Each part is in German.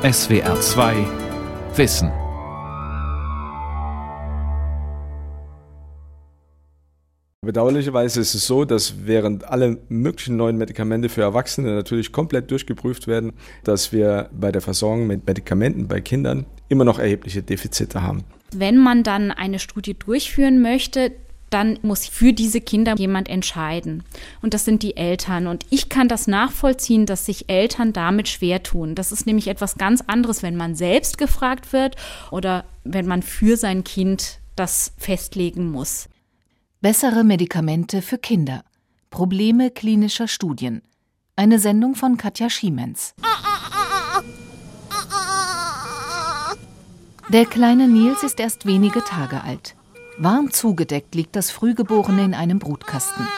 SWR 2 Wissen. Bedauerlicherweise ist es so, dass während alle möglichen neuen Medikamente für Erwachsene natürlich komplett durchgeprüft werden, dass wir bei der Versorgung mit Medikamenten bei Kindern immer noch erhebliche Defizite haben. Wenn man dann eine Studie durchführen möchte, dann muss für diese Kinder jemand entscheiden. Und das sind die Eltern. Und ich kann das nachvollziehen, dass sich Eltern damit schwer tun. Das ist nämlich etwas ganz anderes, wenn man selbst gefragt wird oder wenn man für sein Kind das festlegen muss. Bessere Medikamente für Kinder. Probleme klinischer Studien. Eine Sendung von Katja Schiemens. Der kleine Nils ist erst wenige Tage alt. Warm zugedeckt liegt das Frühgeborene in einem Brutkasten.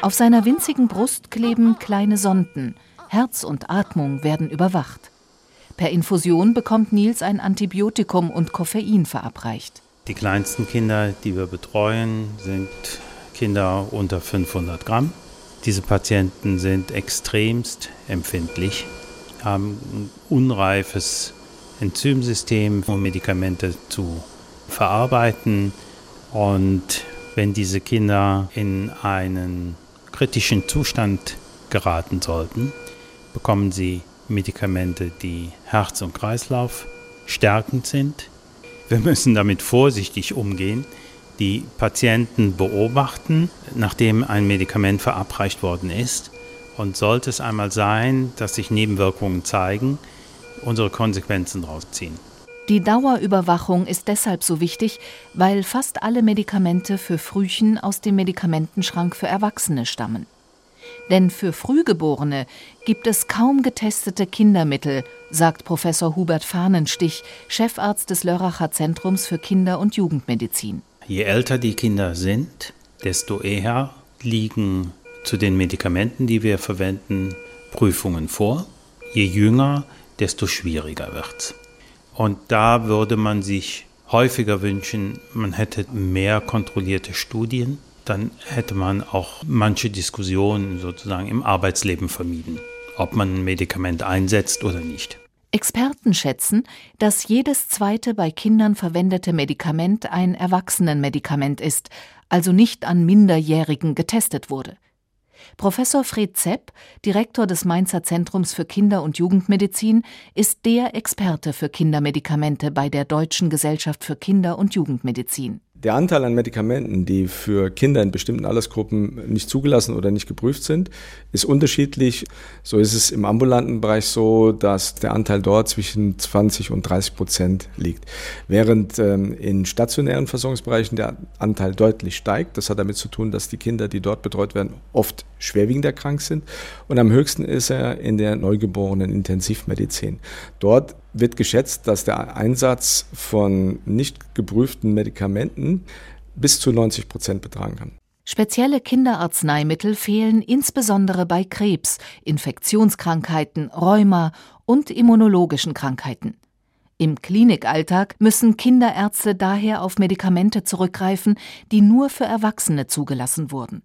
Auf seiner winzigen Brust kleben kleine Sonden. Herz und Atmung werden überwacht. Per Infusion bekommt Nils ein Antibiotikum und Koffein verabreicht. Die kleinsten Kinder, die wir betreuen, sind Kinder unter 500 Gramm. Diese Patienten sind extremst empfindlich, haben ein unreifes Enzymsystem, um Medikamente zu verarbeiten. Und wenn diese Kinder in einen kritischen Zustand geraten sollten, bekommen sie Medikamente, die Herz- und Kreislauf stärkend sind wir müssen damit vorsichtig umgehen, die Patienten beobachten, nachdem ein Medikament verabreicht worden ist. Und sollte es einmal sein, dass sich Nebenwirkungen zeigen, unsere Konsequenzen daraus ziehen. Die Dauerüberwachung ist deshalb so wichtig, weil fast alle Medikamente für Frühchen aus dem Medikamentenschrank für Erwachsene stammen. Denn für Frühgeborene gibt es kaum getestete Kindermittel, sagt Professor Hubert Fahnenstich, Chefarzt des Lörracher Zentrums für Kinder- und Jugendmedizin. Je älter die Kinder sind, desto eher liegen zu den Medikamenten, die wir verwenden, Prüfungen vor. Je jünger, desto schwieriger wird's. Und da würde man sich häufiger wünschen, man hätte mehr kontrollierte Studien dann hätte man auch manche Diskussionen sozusagen im Arbeitsleben vermieden, ob man ein Medikament einsetzt oder nicht. Experten schätzen, dass jedes zweite bei Kindern verwendete Medikament ein Erwachsenenmedikament ist, also nicht an Minderjährigen getestet wurde. Professor Fred Zepp, Direktor des Mainzer Zentrums für Kinder- und Jugendmedizin, ist der Experte für Kindermedikamente bei der Deutschen Gesellschaft für Kinder- und Jugendmedizin. Der Anteil an Medikamenten, die für Kinder in bestimmten Altersgruppen nicht zugelassen oder nicht geprüft sind, ist unterschiedlich. So ist es im ambulanten Bereich so, dass der Anteil dort zwischen 20 und 30 Prozent liegt. Während ähm, in stationären Versorgungsbereichen der Anteil deutlich steigt. Das hat damit zu tun, dass die Kinder, die dort betreut werden, oft schwerwiegend erkrankt sind. Und am höchsten ist er in der neugeborenen Intensivmedizin. Dort wird geschätzt, dass der Einsatz von nicht geprüften Medikamenten bis zu 90 Prozent betragen kann. Spezielle Kinderarzneimittel fehlen insbesondere bei Krebs, Infektionskrankheiten, Rheuma und immunologischen Krankheiten. Im Klinikalltag müssen Kinderärzte daher auf Medikamente zurückgreifen, die nur für Erwachsene zugelassen wurden.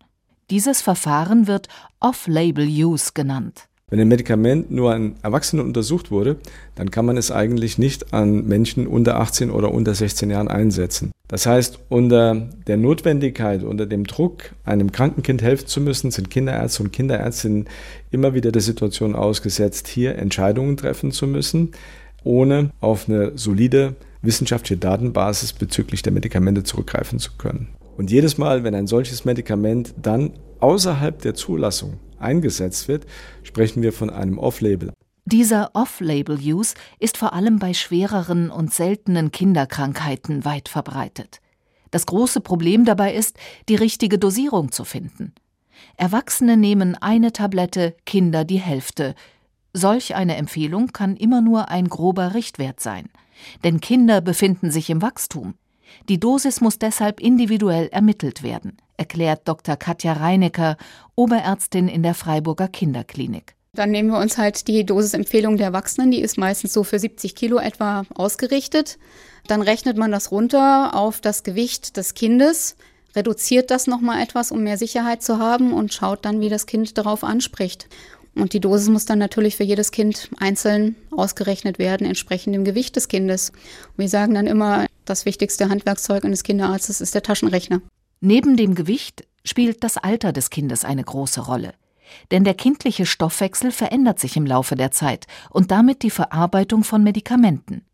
Dieses Verfahren wird Off-Label-Use genannt. Wenn ein Medikament nur an Erwachsenen untersucht wurde, dann kann man es eigentlich nicht an Menschen unter 18 oder unter 16 Jahren einsetzen. Das heißt, unter der Notwendigkeit, unter dem Druck, einem kranken Kind helfen zu müssen, sind Kinderärzte und Kinderärztinnen immer wieder der Situation ausgesetzt, hier Entscheidungen treffen zu müssen, ohne auf eine solide wissenschaftliche Datenbasis bezüglich der Medikamente zurückgreifen zu können. Und jedes Mal, wenn ein solches Medikament dann außerhalb der Zulassung eingesetzt wird, sprechen wir von einem Off-Label. Dieser Off-Label-Use ist vor allem bei schwereren und seltenen Kinderkrankheiten weit verbreitet. Das große Problem dabei ist, die richtige Dosierung zu finden. Erwachsene nehmen eine Tablette, Kinder die Hälfte. Solch eine Empfehlung kann immer nur ein grober Richtwert sein. Denn Kinder befinden sich im Wachstum. Die Dosis muss deshalb individuell ermittelt werden erklärt Dr. Katja Reinecker, Oberärztin in der Freiburger Kinderklinik. Dann nehmen wir uns halt die Dosisempfehlung der Erwachsenen, die ist meistens so für 70 Kilo etwa ausgerichtet. Dann rechnet man das runter auf das Gewicht des Kindes, reduziert das nochmal etwas, um mehr Sicherheit zu haben und schaut dann, wie das Kind darauf anspricht. Und die Dosis muss dann natürlich für jedes Kind einzeln ausgerechnet werden, entsprechend dem Gewicht des Kindes. Und wir sagen dann immer, das wichtigste Handwerkszeug eines Kinderarztes ist der Taschenrechner. Neben dem Gewicht spielt das Alter des Kindes eine große Rolle. Denn der kindliche Stoffwechsel verändert sich im Laufe der Zeit und damit die Verarbeitung von Medikamenten.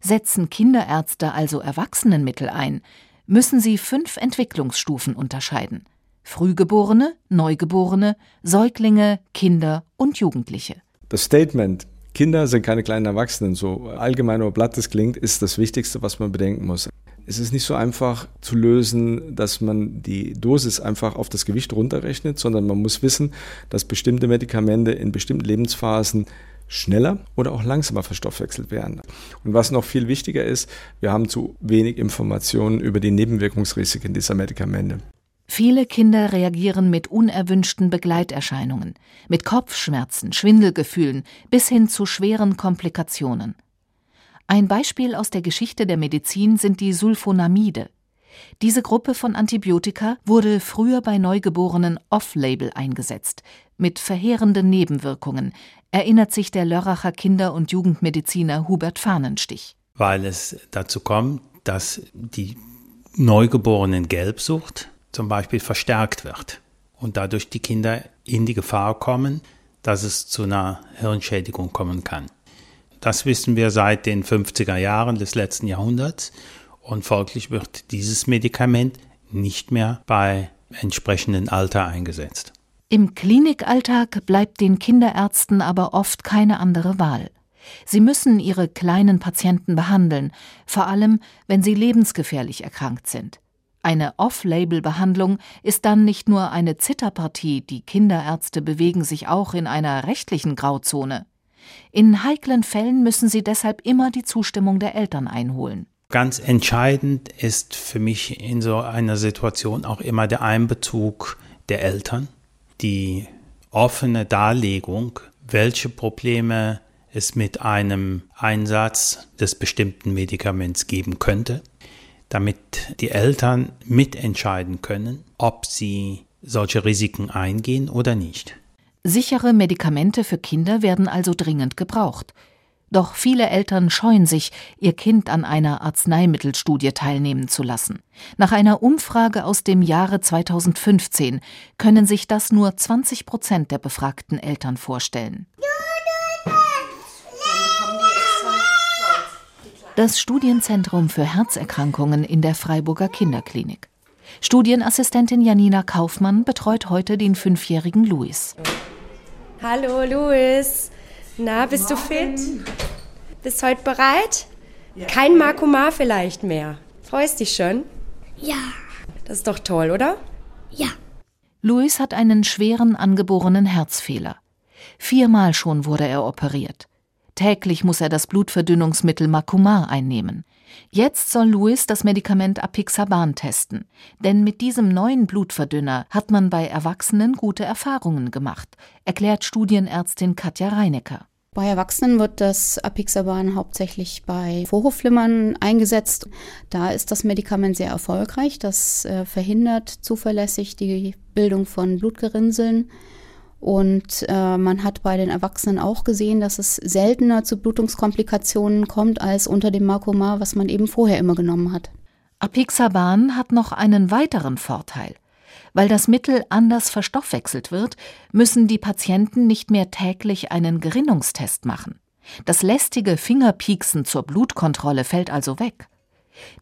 Setzen Kinderärzte also Erwachsenenmittel ein, müssen sie fünf Entwicklungsstufen unterscheiden. Frühgeborene, Neugeborene, Säuglinge, Kinder und Jugendliche. Das Statement, Kinder sind keine kleinen Erwachsenen, so allgemein oder blatt das klingt, ist das Wichtigste, was man bedenken muss. Es ist nicht so einfach zu lösen, dass man die Dosis einfach auf das Gewicht runterrechnet, sondern man muss wissen, dass bestimmte Medikamente in bestimmten Lebensphasen schneller oder auch langsamer verstoffwechselt werden. Und was noch viel wichtiger ist, wir haben zu wenig Informationen über die Nebenwirkungsrisiken dieser Medikamente. Viele Kinder reagieren mit unerwünschten Begleiterscheinungen, mit Kopfschmerzen, Schwindelgefühlen bis hin zu schweren Komplikationen. Ein Beispiel aus der Geschichte der Medizin sind die Sulfonamide. Diese Gruppe von Antibiotika wurde früher bei Neugeborenen off-label eingesetzt, mit verheerenden Nebenwirkungen, erinnert sich der Lörracher Kinder- und Jugendmediziner Hubert Fahnenstich. Weil es dazu kommt, dass die Neugeborenen Gelbsucht zum Beispiel verstärkt wird und dadurch die Kinder in die Gefahr kommen, dass es zu einer Hirnschädigung kommen kann. Das wissen wir seit den 50er Jahren des letzten Jahrhunderts und folglich wird dieses Medikament nicht mehr bei entsprechendem Alter eingesetzt. Im Klinikalltag bleibt den Kinderärzten aber oft keine andere Wahl. Sie müssen ihre kleinen Patienten behandeln, vor allem wenn sie lebensgefährlich erkrankt sind. Eine Off-Label-Behandlung ist dann nicht nur eine Zitterpartie, die Kinderärzte bewegen sich auch in einer rechtlichen Grauzone. In heiklen Fällen müssen sie deshalb immer die Zustimmung der Eltern einholen. Ganz entscheidend ist für mich in so einer Situation auch immer der Einbezug der Eltern, die offene Darlegung, welche Probleme es mit einem Einsatz des bestimmten Medikaments geben könnte damit die Eltern mitentscheiden können, ob sie solche Risiken eingehen oder nicht. Sichere Medikamente für Kinder werden also dringend gebraucht. Doch viele Eltern scheuen sich, ihr Kind an einer Arzneimittelstudie teilnehmen zu lassen. Nach einer Umfrage aus dem Jahre 2015 können sich das nur 20 Prozent der befragten Eltern vorstellen. Das Studienzentrum für Herzerkrankungen in der Freiburger Kinderklinik. Studienassistentin Janina Kaufmann betreut heute den fünfjährigen Luis. Hallo Luis, na, bist du fit? Bist heute bereit? Kein Makoma vielleicht mehr. Freust dich schon? Ja. Das ist doch toll, oder? Ja. Luis hat einen schweren angeborenen Herzfehler. Viermal schon wurde er operiert. Täglich muss er das Blutverdünnungsmittel Makumar einnehmen. Jetzt soll Louis das Medikament Apixaban testen, denn mit diesem neuen Blutverdünner hat man bei Erwachsenen gute Erfahrungen gemacht, erklärt Studienärztin Katja Reinecker. Bei Erwachsenen wird das Apixaban hauptsächlich bei Vorhofflimmern eingesetzt. Da ist das Medikament sehr erfolgreich. Das äh, verhindert zuverlässig die Bildung von Blutgerinnseln. Und äh, man hat bei den Erwachsenen auch gesehen, dass es seltener zu Blutungskomplikationen kommt als unter dem Markomar, was man eben vorher immer genommen hat. Apixaban hat noch einen weiteren Vorteil. Weil das Mittel anders verstoffwechselt wird, müssen die Patienten nicht mehr täglich einen Gerinnungstest machen. Das lästige Fingerpieksen zur Blutkontrolle fällt also weg.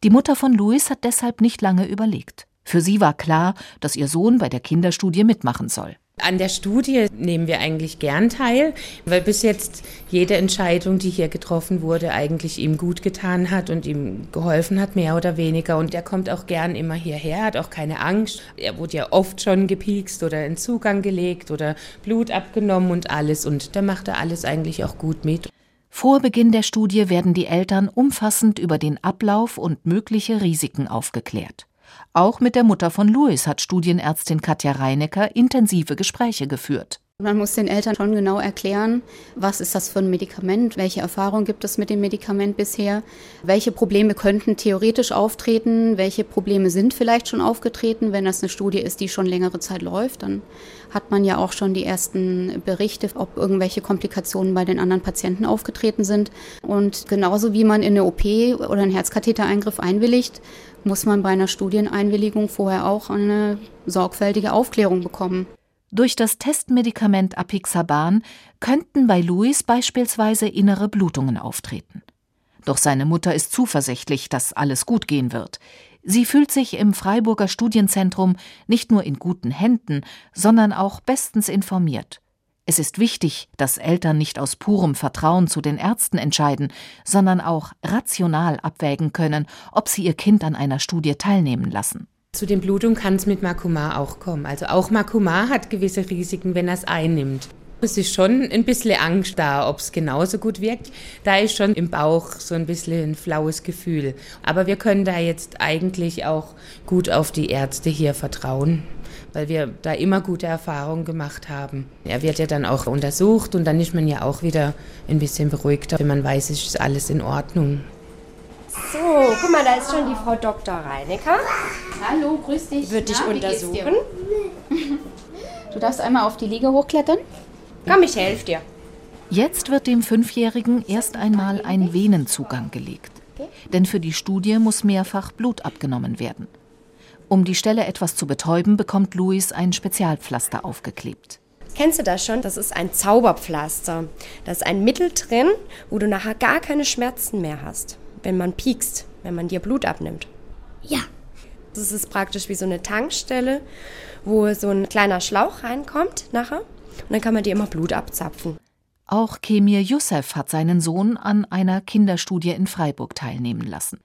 Die Mutter von Louis hat deshalb nicht lange überlegt. Für sie war klar, dass ihr Sohn bei der Kinderstudie mitmachen soll. An der Studie nehmen wir eigentlich gern teil, weil bis jetzt jede Entscheidung, die hier getroffen wurde, eigentlich ihm gut getan hat und ihm geholfen hat, mehr oder weniger. Und er kommt auch gern immer hierher, hat auch keine Angst. Er wurde ja oft schon gepiekst oder in Zugang gelegt oder Blut abgenommen und alles. Und da macht er alles eigentlich auch gut mit. Vor Beginn der Studie werden die Eltern umfassend über den Ablauf und mögliche Risiken aufgeklärt. Auch mit der Mutter von Louis hat Studienärztin Katja Reinecker intensive Gespräche geführt. Man muss den Eltern schon genau erklären, was ist das für ein Medikament, welche Erfahrung gibt es mit dem Medikament bisher, welche Probleme könnten theoretisch auftreten, welche Probleme sind vielleicht schon aufgetreten. Wenn das eine Studie ist, die schon längere Zeit läuft, dann hat man ja auch schon die ersten Berichte, ob irgendwelche Komplikationen bei den anderen Patienten aufgetreten sind. Und genauso wie man in eine OP oder einen Herzkathetereingriff einwilligt, muss man bei einer Studieneinwilligung vorher auch eine sorgfältige Aufklärung bekommen. Durch das Testmedikament Apixaban könnten bei Louis beispielsweise innere Blutungen auftreten. Doch seine Mutter ist zuversichtlich, dass alles gut gehen wird. Sie fühlt sich im Freiburger Studienzentrum nicht nur in guten Händen, sondern auch bestens informiert. Es ist wichtig, dass Eltern nicht aus purem Vertrauen zu den Ärzten entscheiden, sondern auch rational abwägen können, ob sie ihr Kind an einer Studie teilnehmen lassen. Zu den Blutungen kann es mit Makoma auch kommen. Also auch Makoma hat gewisse Risiken, wenn er es einnimmt. Es ist schon ein bisschen Angst da, ob es genauso gut wirkt. Da ist schon im Bauch so ein bisschen ein flaues Gefühl. Aber wir können da jetzt eigentlich auch gut auf die Ärzte hier vertrauen, weil wir da immer gute Erfahrungen gemacht haben. Er wird ja dann auch untersucht und dann ist man ja auch wieder ein bisschen beruhigter, wenn man weiß, es ist alles in Ordnung. So, guck mal, da ist schon die Frau Dr. Reinecker. Hallo, grüß dich. Wird dich Na, untersuchen. Du darfst einmal auf die Liege hochklettern. Komm, ich helfe dir. Jetzt wird dem Fünfjährigen erst einmal ein Venenzugang gelegt. Denn für die Studie muss mehrfach Blut abgenommen werden. Um die Stelle etwas zu betäuben, bekommt Luis ein Spezialpflaster aufgeklebt. Kennst du das schon? Das ist ein Zauberpflaster. Da ist ein Mittel drin, wo du nachher gar keine Schmerzen mehr hast, wenn man piekst, wenn man dir Blut abnimmt. Ja. Das ist praktisch wie so eine Tankstelle, wo so ein kleiner Schlauch reinkommt nachher. Und dann kann man dir immer Blut abzapfen. Auch Kemir Youssef hat seinen Sohn an einer Kinderstudie in Freiburg teilnehmen lassen.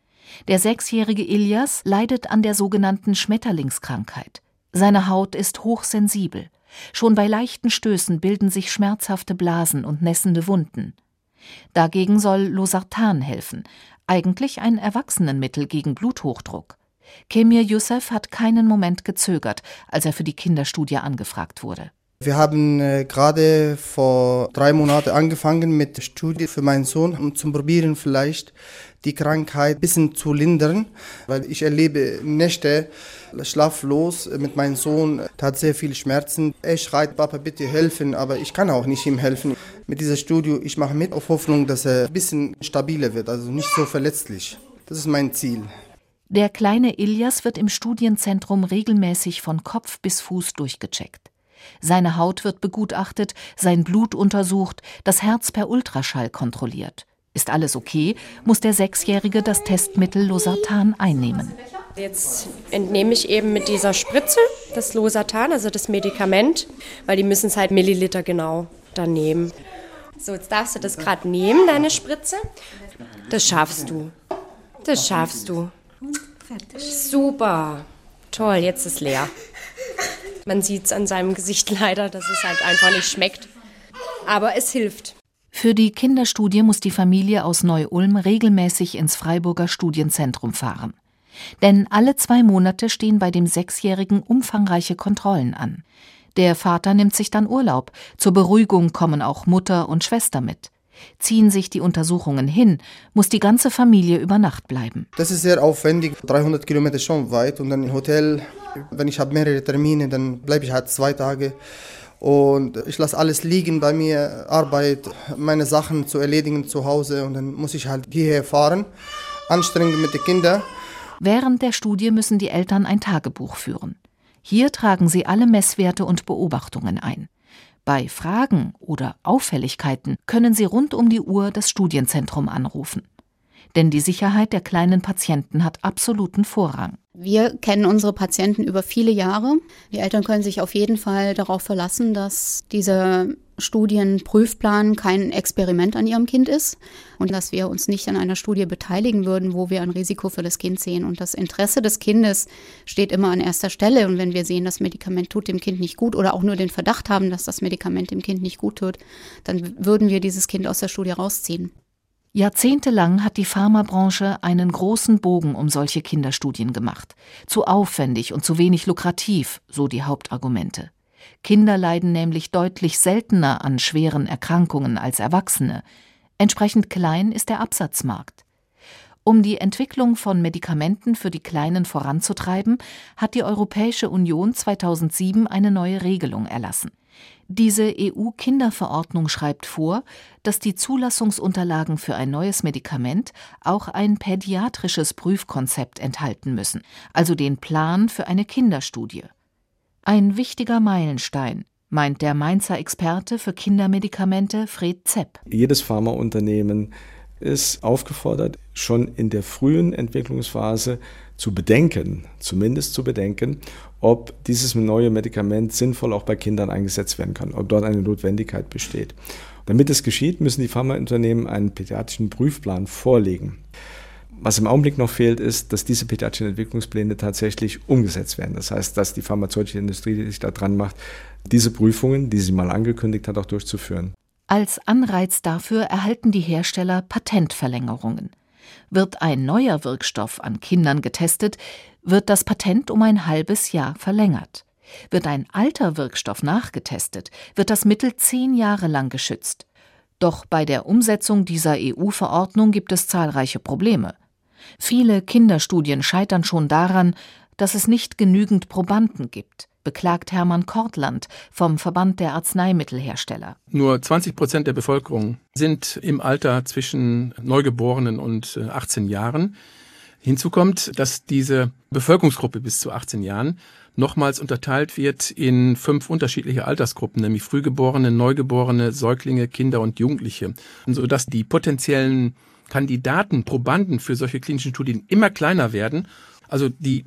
Der sechsjährige Ilias leidet an der sogenannten Schmetterlingskrankheit. Seine Haut ist hochsensibel. Schon bei leichten Stößen bilden sich schmerzhafte Blasen und nässende Wunden. Dagegen soll Losartan helfen, eigentlich ein Erwachsenenmittel gegen Bluthochdruck. Kemir Youssef hat keinen Moment gezögert, als er für die Kinderstudie angefragt wurde. Wir haben äh, gerade vor drei Monaten angefangen mit der Studie für meinen Sohn, um zu probieren, vielleicht die Krankheit ein bisschen zu lindern, weil ich erlebe Nächte schlaflos mit meinem Sohn, er hat sehr viele Schmerzen. Er schreit, Papa, bitte helfen, aber ich kann auch nicht ihm helfen. Mit dieser Studie, ich mache mit auf Hoffnung, dass er ein bisschen stabiler wird, also nicht so verletzlich. Das ist mein Ziel. Der kleine Ilias wird im Studienzentrum regelmäßig von Kopf bis Fuß durchgecheckt. Seine Haut wird begutachtet, sein Blut untersucht, das Herz per Ultraschall kontrolliert. Ist alles okay, muss der Sechsjährige das Testmittel Losartan einnehmen. Jetzt entnehme ich eben mit dieser Spritze das Losartan, also das Medikament, weil die müssen es halt Milliliter genau dann nehmen. So, jetzt darfst du das gerade nehmen, deine Spritze. Das schaffst du. Das schaffst du. Super. Toll, jetzt ist leer. Man sieht es an seinem Gesicht leider, dass es halt einfach nicht schmeckt. Aber es hilft. Für die Kinderstudie muss die Familie aus Neu-Ulm regelmäßig ins Freiburger Studienzentrum fahren. Denn alle zwei Monate stehen bei dem Sechsjährigen umfangreiche Kontrollen an. Der Vater nimmt sich dann Urlaub. Zur Beruhigung kommen auch Mutter und Schwester mit. Ziehen sich die Untersuchungen hin, muss die ganze Familie über Nacht bleiben. Das ist sehr aufwendig, 300 Kilometer schon weit und dann im Hotel. Wenn ich habe mehrere Termine, dann bleibe ich halt zwei Tage. Und ich lasse alles liegen bei mir, Arbeit, meine Sachen zu erledigen zu Hause und dann muss ich halt hierher fahren. Anstrengend mit den Kindern. Während der Studie müssen die Eltern ein Tagebuch führen. Hier tragen sie alle Messwerte und Beobachtungen ein. Bei Fragen oder Auffälligkeiten können sie rund um die Uhr das Studienzentrum anrufen. Denn die Sicherheit der kleinen Patienten hat absoluten Vorrang. Wir kennen unsere Patienten über viele Jahre. Die Eltern können sich auf jeden Fall darauf verlassen, dass dieser Studienprüfplan kein Experiment an ihrem Kind ist und dass wir uns nicht an einer Studie beteiligen würden, wo wir ein Risiko für das Kind sehen. Und das Interesse des Kindes steht immer an erster Stelle. Und wenn wir sehen, das Medikament tut dem Kind nicht gut oder auch nur den Verdacht haben, dass das Medikament dem Kind nicht gut tut, dann würden wir dieses Kind aus der Studie rausziehen. Jahrzehntelang hat die Pharmabranche einen großen Bogen um solche Kinderstudien gemacht. Zu aufwendig und zu wenig lukrativ, so die Hauptargumente. Kinder leiden nämlich deutlich seltener an schweren Erkrankungen als Erwachsene. Entsprechend klein ist der Absatzmarkt. Um die Entwicklung von Medikamenten für die Kleinen voranzutreiben, hat die Europäische Union 2007 eine neue Regelung erlassen. Diese EU-Kinderverordnung schreibt vor, dass die Zulassungsunterlagen für ein neues Medikament auch ein pädiatrisches Prüfkonzept enthalten müssen, also den Plan für eine Kinderstudie. Ein wichtiger Meilenstein, meint der Mainzer Experte für Kindermedikamente Fred Zepp. Jedes Pharmaunternehmen ist aufgefordert, schon in der frühen Entwicklungsphase zu bedenken, zumindest zu bedenken, ob dieses neue Medikament sinnvoll auch bei Kindern eingesetzt werden kann, ob dort eine Notwendigkeit besteht. Damit es geschieht, müssen die Pharmaunternehmen einen pädiatrischen Prüfplan vorlegen. Was im Augenblick noch fehlt, ist, dass diese pädiatrischen Entwicklungspläne tatsächlich umgesetzt werden. Das heißt, dass die pharmazeutische Industrie sich daran macht, diese Prüfungen, die sie mal angekündigt hat, auch durchzuführen. Als Anreiz dafür erhalten die Hersteller Patentverlängerungen. Wird ein neuer Wirkstoff an Kindern getestet, wird das Patent um ein halbes Jahr verlängert. Wird ein alter Wirkstoff nachgetestet, wird das Mittel zehn Jahre lang geschützt. Doch bei der Umsetzung dieser EU-Verordnung gibt es zahlreiche Probleme. Viele Kinderstudien scheitern schon daran, dass es nicht genügend Probanden gibt, beklagt Hermann Kortland vom Verband der Arzneimittelhersteller. Nur 20 Prozent der Bevölkerung sind im Alter zwischen Neugeborenen und 18 äh, Jahren. Hinzu kommt, dass diese Bevölkerungsgruppe bis zu 18 Jahren nochmals unterteilt wird in fünf unterschiedliche Altersgruppen, nämlich Frühgeborene, Neugeborene, Säuglinge, Kinder und Jugendliche, sodass die potenziellen Kandidaten, Probanden für solche klinischen Studien immer kleiner werden. Also die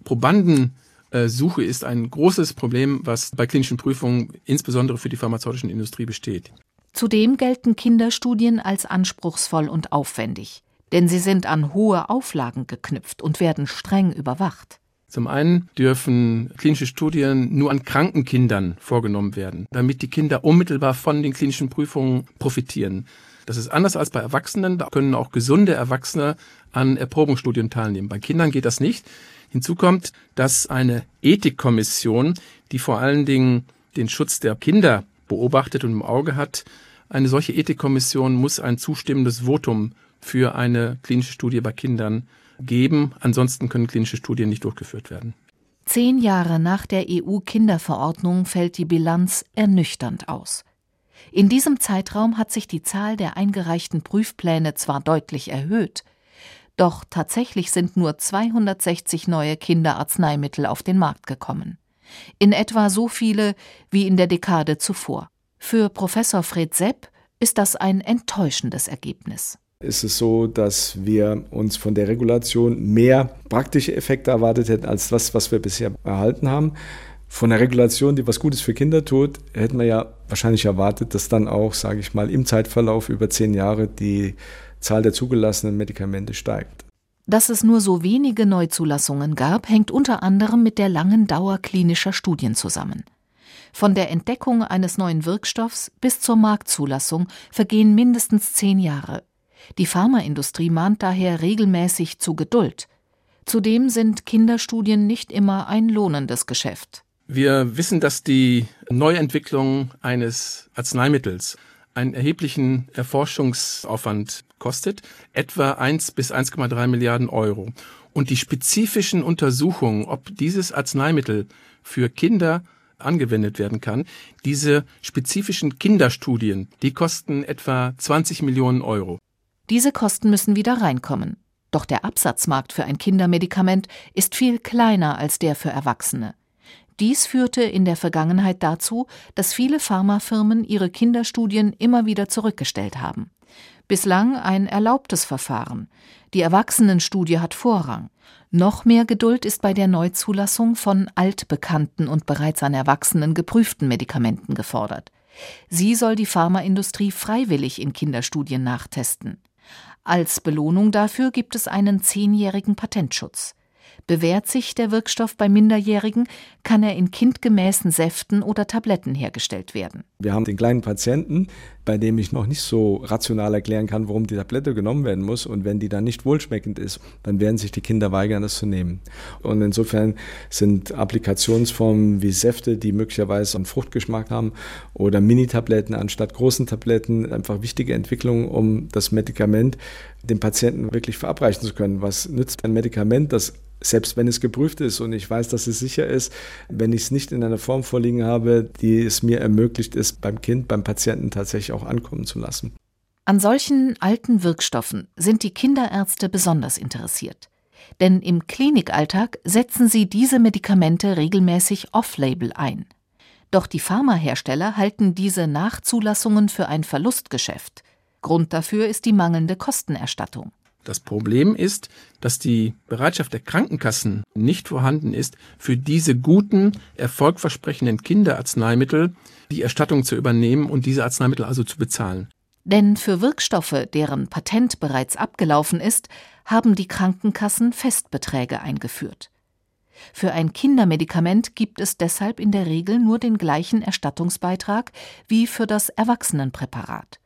Probandensuche ist ein großes Problem, was bei klinischen Prüfungen insbesondere für die pharmazeutischen Industrie besteht. Zudem gelten Kinderstudien als anspruchsvoll und aufwendig, denn sie sind an hohe Auflagen geknüpft und werden streng überwacht. Zum einen dürfen klinische Studien nur an kranken Kindern vorgenommen werden, damit die Kinder unmittelbar von den klinischen Prüfungen profitieren. Das ist anders als bei Erwachsenen. Da können auch gesunde Erwachsene an Erprobungsstudien teilnehmen. Bei Kindern geht das nicht. Hinzu kommt, dass eine Ethikkommission, die vor allen Dingen den Schutz der Kinder beobachtet und im Auge hat, eine solche Ethikkommission muss ein zustimmendes Votum für eine klinische Studie bei Kindern geben. Ansonsten können klinische Studien nicht durchgeführt werden. Zehn Jahre nach der EU-Kinderverordnung fällt die Bilanz ernüchternd aus. In diesem Zeitraum hat sich die Zahl der eingereichten Prüfpläne zwar deutlich erhöht, doch tatsächlich sind nur 260 neue Kinderarzneimittel auf den Markt gekommen. In etwa so viele wie in der Dekade zuvor. Für Professor Fred Sepp ist das ein enttäuschendes Ergebnis ist es so, dass wir uns von der Regulation mehr praktische Effekte erwartet hätten als das, was wir bisher erhalten haben von der Regulation, die was Gutes für Kinder tut, hätten wir ja wahrscheinlich erwartet, dass dann auch, sage ich mal, im Zeitverlauf über zehn Jahre die Zahl der zugelassenen Medikamente steigt. Dass es nur so wenige Neuzulassungen gab, hängt unter anderem mit der langen Dauer klinischer Studien zusammen. Von der Entdeckung eines neuen Wirkstoffs bis zur Marktzulassung vergehen mindestens zehn Jahre. Die Pharmaindustrie mahnt daher regelmäßig zu Geduld. Zudem sind Kinderstudien nicht immer ein lohnendes Geschäft. Wir wissen, dass die Neuentwicklung eines Arzneimittels einen erheblichen Erforschungsaufwand kostet, etwa 1 bis 1,3 Milliarden Euro. Und die spezifischen Untersuchungen, ob dieses Arzneimittel für Kinder angewendet werden kann, diese spezifischen Kinderstudien, die kosten etwa 20 Millionen Euro. Diese Kosten müssen wieder reinkommen. Doch der Absatzmarkt für ein Kindermedikament ist viel kleiner als der für Erwachsene. Dies führte in der Vergangenheit dazu, dass viele Pharmafirmen ihre Kinderstudien immer wieder zurückgestellt haben. Bislang ein erlaubtes Verfahren. Die Erwachsenenstudie hat Vorrang. Noch mehr Geduld ist bei der Neuzulassung von altbekannten und bereits an Erwachsenen geprüften Medikamenten gefordert. Sie soll die Pharmaindustrie freiwillig in Kinderstudien nachtesten. Als Belohnung dafür gibt es einen zehnjährigen Patentschutz. Bewährt sich der Wirkstoff bei Minderjährigen, kann er in kindgemäßen Säften oder Tabletten hergestellt werden. Wir haben den kleinen Patienten, bei dem ich noch nicht so rational erklären kann, warum die Tablette genommen werden muss. Und wenn die dann nicht wohlschmeckend ist, dann werden sich die Kinder weigern, das zu nehmen. Und insofern sind Applikationsformen wie Säfte, die möglicherweise einen Fruchtgeschmack haben, oder Mini-Tabletten anstatt großen Tabletten einfach wichtige Entwicklungen, um das Medikament dem Patienten wirklich verabreichen zu können. Was nützt ein Medikament, das selbst wenn es geprüft ist und ich weiß, dass es sicher ist, wenn ich es nicht in einer Form vorliegen habe, die es mir ermöglicht, es beim Kind, beim Patienten tatsächlich auch ankommen zu lassen. An solchen alten Wirkstoffen sind die Kinderärzte besonders interessiert. Denn im Klinikalltag setzen sie diese Medikamente regelmäßig off-label ein. Doch die Pharmahersteller halten diese Nachzulassungen für ein Verlustgeschäft. Grund dafür ist die mangelnde Kostenerstattung. Das Problem ist, dass die Bereitschaft der Krankenkassen nicht vorhanden ist, für diese guten, erfolgversprechenden Kinderarzneimittel die Erstattung zu übernehmen und diese Arzneimittel also zu bezahlen. Denn für Wirkstoffe, deren Patent bereits abgelaufen ist, haben die Krankenkassen Festbeträge eingeführt. Für ein Kindermedikament gibt es deshalb in der Regel nur den gleichen Erstattungsbeitrag wie für das Erwachsenenpräparat.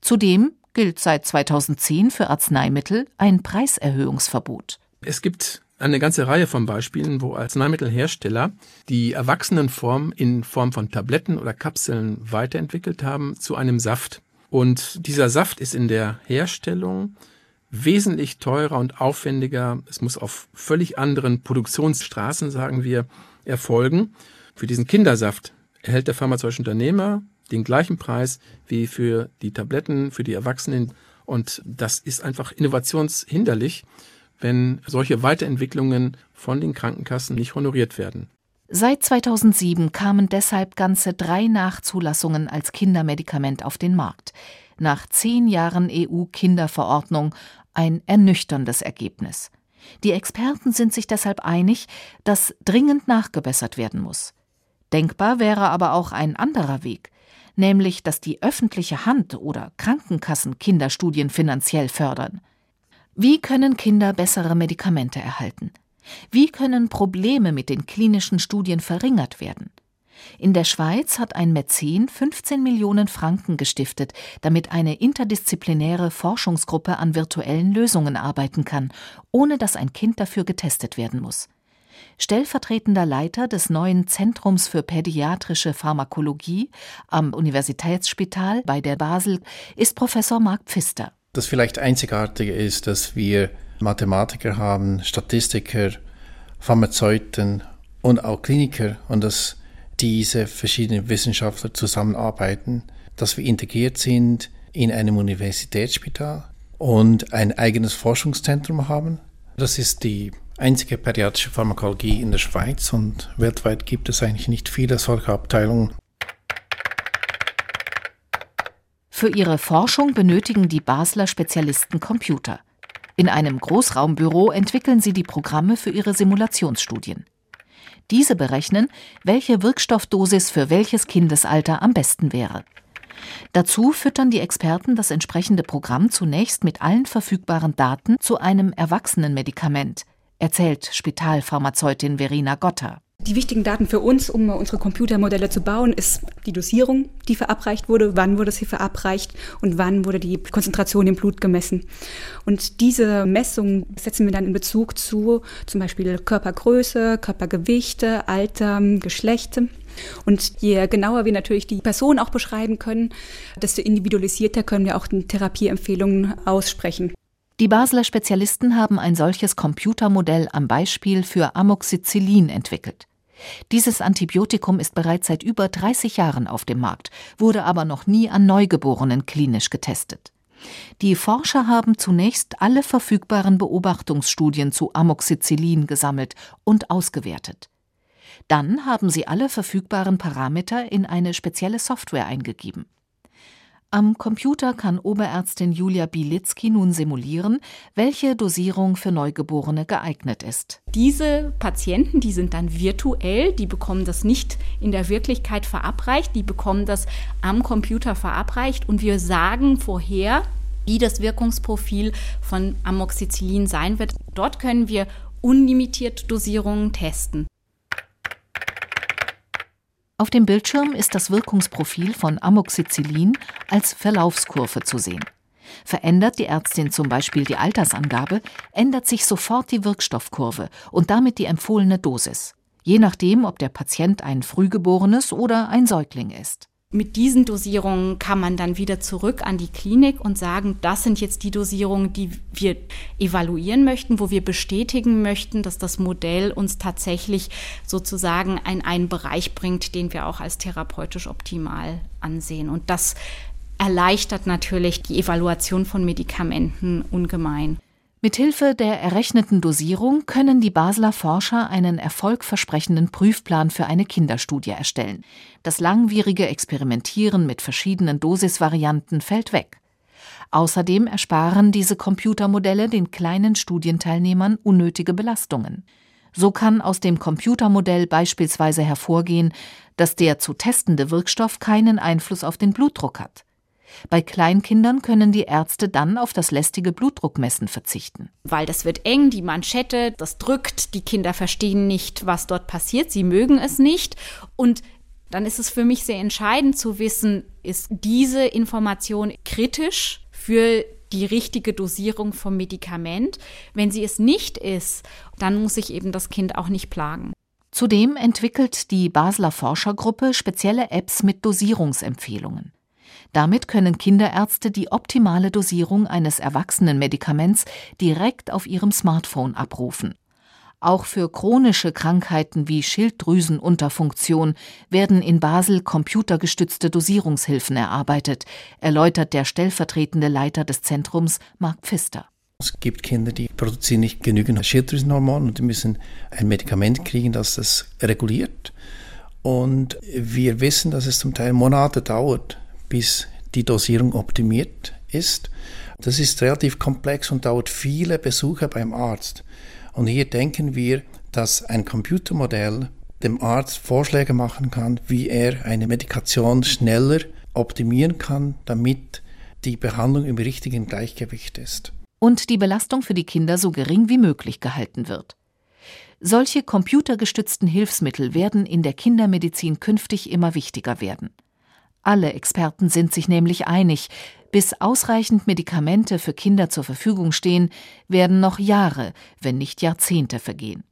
Zudem gilt seit 2010 für Arzneimittel ein Preiserhöhungsverbot. Es gibt eine ganze Reihe von Beispielen, wo Arzneimittelhersteller die Erwachsenenform in Form von Tabletten oder Kapseln weiterentwickelt haben zu einem Saft. Und dieser Saft ist in der Herstellung wesentlich teurer und aufwendiger. Es muss auf völlig anderen Produktionsstraßen, sagen wir, erfolgen. Für diesen Kindersaft erhält der pharmazeutische Unternehmer den gleichen Preis wie für die Tabletten, für die Erwachsenen. Und das ist einfach innovationshinderlich, wenn solche Weiterentwicklungen von den Krankenkassen nicht honoriert werden. Seit 2007 kamen deshalb ganze drei Nachzulassungen als Kindermedikament auf den Markt. Nach zehn Jahren EU-Kinderverordnung ein ernüchterndes Ergebnis. Die Experten sind sich deshalb einig, dass dringend nachgebessert werden muss. Denkbar wäre aber auch ein anderer Weg nämlich dass die öffentliche Hand oder Krankenkassen Kinderstudien finanziell fördern. Wie können Kinder bessere Medikamente erhalten? Wie können Probleme mit den klinischen Studien verringert werden? In der Schweiz hat ein Mäzen 15 Millionen Franken gestiftet, damit eine interdisziplinäre Forschungsgruppe an virtuellen Lösungen arbeiten kann, ohne dass ein Kind dafür getestet werden muss. Stellvertretender Leiter des neuen Zentrums für pädiatrische Pharmakologie am Universitätsspital bei der Basel ist Professor Marc Pfister. Das vielleicht Einzigartige ist, dass wir Mathematiker haben, Statistiker, Pharmazeuten und auch Kliniker und dass diese verschiedenen Wissenschaftler zusammenarbeiten, dass wir integriert sind in einem Universitätsspital und ein eigenes Forschungszentrum haben. Das ist die einzige pädiatrische Pharmakologie in der Schweiz und weltweit gibt es eigentlich nicht viele solcher Abteilungen. Für ihre Forschung benötigen die Basler Spezialisten Computer. In einem Großraumbüro entwickeln sie die Programme für ihre Simulationsstudien. Diese berechnen, welche Wirkstoffdosis für welches Kindesalter am besten wäre. Dazu füttern die Experten das entsprechende Programm zunächst mit allen verfügbaren Daten zu einem Erwachsenenmedikament, erzählt Spitalpharmazeutin Verena Gotter. Die wichtigen Daten für uns, um unsere Computermodelle zu bauen, ist die Dosierung, die verabreicht wurde, wann wurde sie verabreicht und wann wurde die Konzentration im Blut gemessen. Und diese Messung setzen wir dann in Bezug zu zum Beispiel Körpergröße, Körpergewichte, Alter, Geschlecht. Und je genauer wir natürlich die Person auch beschreiben können, desto individualisierter können wir auch Therapieempfehlungen aussprechen. Die Basler Spezialisten haben ein solches Computermodell am Beispiel für Amoxicillin entwickelt. Dieses Antibiotikum ist bereits seit über 30 Jahren auf dem Markt, wurde aber noch nie an Neugeborenen klinisch getestet. Die Forscher haben zunächst alle verfügbaren Beobachtungsstudien zu Amoxicillin gesammelt und ausgewertet. Dann haben sie alle verfügbaren Parameter in eine spezielle Software eingegeben. Am Computer kann Oberärztin Julia Bilitzki nun simulieren, welche Dosierung für Neugeborene geeignet ist. Diese Patienten, die sind dann virtuell, die bekommen das nicht in der Wirklichkeit verabreicht, die bekommen das am Computer verabreicht und wir sagen vorher, wie das Wirkungsprofil von Amoxicillin sein wird. Dort können wir unlimitiert Dosierungen testen. Auf dem Bildschirm ist das Wirkungsprofil von Amoxicillin als Verlaufskurve zu sehen. Verändert die Ärztin zum Beispiel die Altersangabe, ändert sich sofort die Wirkstoffkurve und damit die empfohlene Dosis, je nachdem, ob der Patient ein Frühgeborenes oder ein Säugling ist mit diesen Dosierungen kann man dann wieder zurück an die Klinik und sagen, das sind jetzt die Dosierungen, die wir evaluieren möchten, wo wir bestätigen möchten, dass das Modell uns tatsächlich sozusagen in einen Bereich bringt, den wir auch als therapeutisch optimal ansehen. Und das erleichtert natürlich die Evaluation von Medikamenten ungemein. Mithilfe der errechneten Dosierung können die Basler Forscher einen erfolgversprechenden Prüfplan für eine Kinderstudie erstellen. Das langwierige Experimentieren mit verschiedenen Dosisvarianten fällt weg. Außerdem ersparen diese Computermodelle den kleinen Studienteilnehmern unnötige Belastungen. So kann aus dem Computermodell beispielsweise hervorgehen, dass der zu testende Wirkstoff keinen Einfluss auf den Blutdruck hat. Bei Kleinkindern können die Ärzte dann auf das lästige Blutdruckmessen verzichten. Weil das wird eng, die Manschette, das drückt, die Kinder verstehen nicht, was dort passiert, sie mögen es nicht und dann ist es für mich sehr entscheidend zu wissen, ist diese Information kritisch für die richtige Dosierung vom Medikament. Wenn sie es nicht ist, dann muss sich eben das Kind auch nicht plagen. Zudem entwickelt die Basler Forschergruppe spezielle Apps mit Dosierungsempfehlungen. Damit können Kinderärzte die optimale Dosierung eines erwachsenen Medikaments direkt auf ihrem Smartphone abrufen. Auch für chronische Krankheiten wie Schilddrüsenunterfunktion werden in Basel computergestützte Dosierungshilfen erarbeitet, erläutert der stellvertretende Leiter des Zentrums Mark Pfister. Es gibt Kinder, die produzieren nicht genügend Schilddrüsenhormone und die müssen ein Medikament kriegen, das das reguliert. Und wir wissen, dass es zum Teil Monate dauert, bis die Dosierung optimiert ist. Das ist relativ komplex und dauert viele Besuche beim Arzt. Und hier denken wir, dass ein Computermodell dem Arzt Vorschläge machen kann, wie er eine Medikation schneller optimieren kann, damit die Behandlung im richtigen Gleichgewicht ist. Und die Belastung für die Kinder so gering wie möglich gehalten wird. Solche computergestützten Hilfsmittel werden in der Kindermedizin künftig immer wichtiger werden. Alle Experten sind sich nämlich einig, bis ausreichend Medikamente für Kinder zur Verfügung stehen, werden noch Jahre, wenn nicht Jahrzehnte vergehen.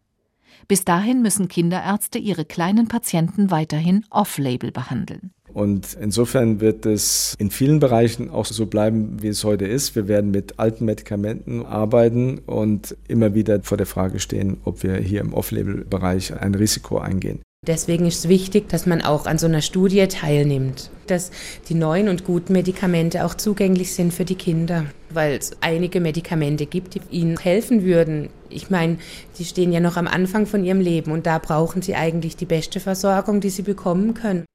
Bis dahin müssen Kinderärzte ihre kleinen Patienten weiterhin off-label behandeln. Und insofern wird es in vielen Bereichen auch so bleiben, wie es heute ist. Wir werden mit alten Medikamenten arbeiten und immer wieder vor der Frage stehen, ob wir hier im Off-Label-Bereich ein Risiko eingehen. Deswegen ist es wichtig, dass man auch an so einer Studie teilnimmt, dass die neuen und guten Medikamente auch zugänglich sind für die Kinder, weil es einige Medikamente gibt, die ihnen helfen würden. Ich meine, die stehen ja noch am Anfang von ihrem Leben und da brauchen sie eigentlich die beste Versorgung, die sie bekommen können.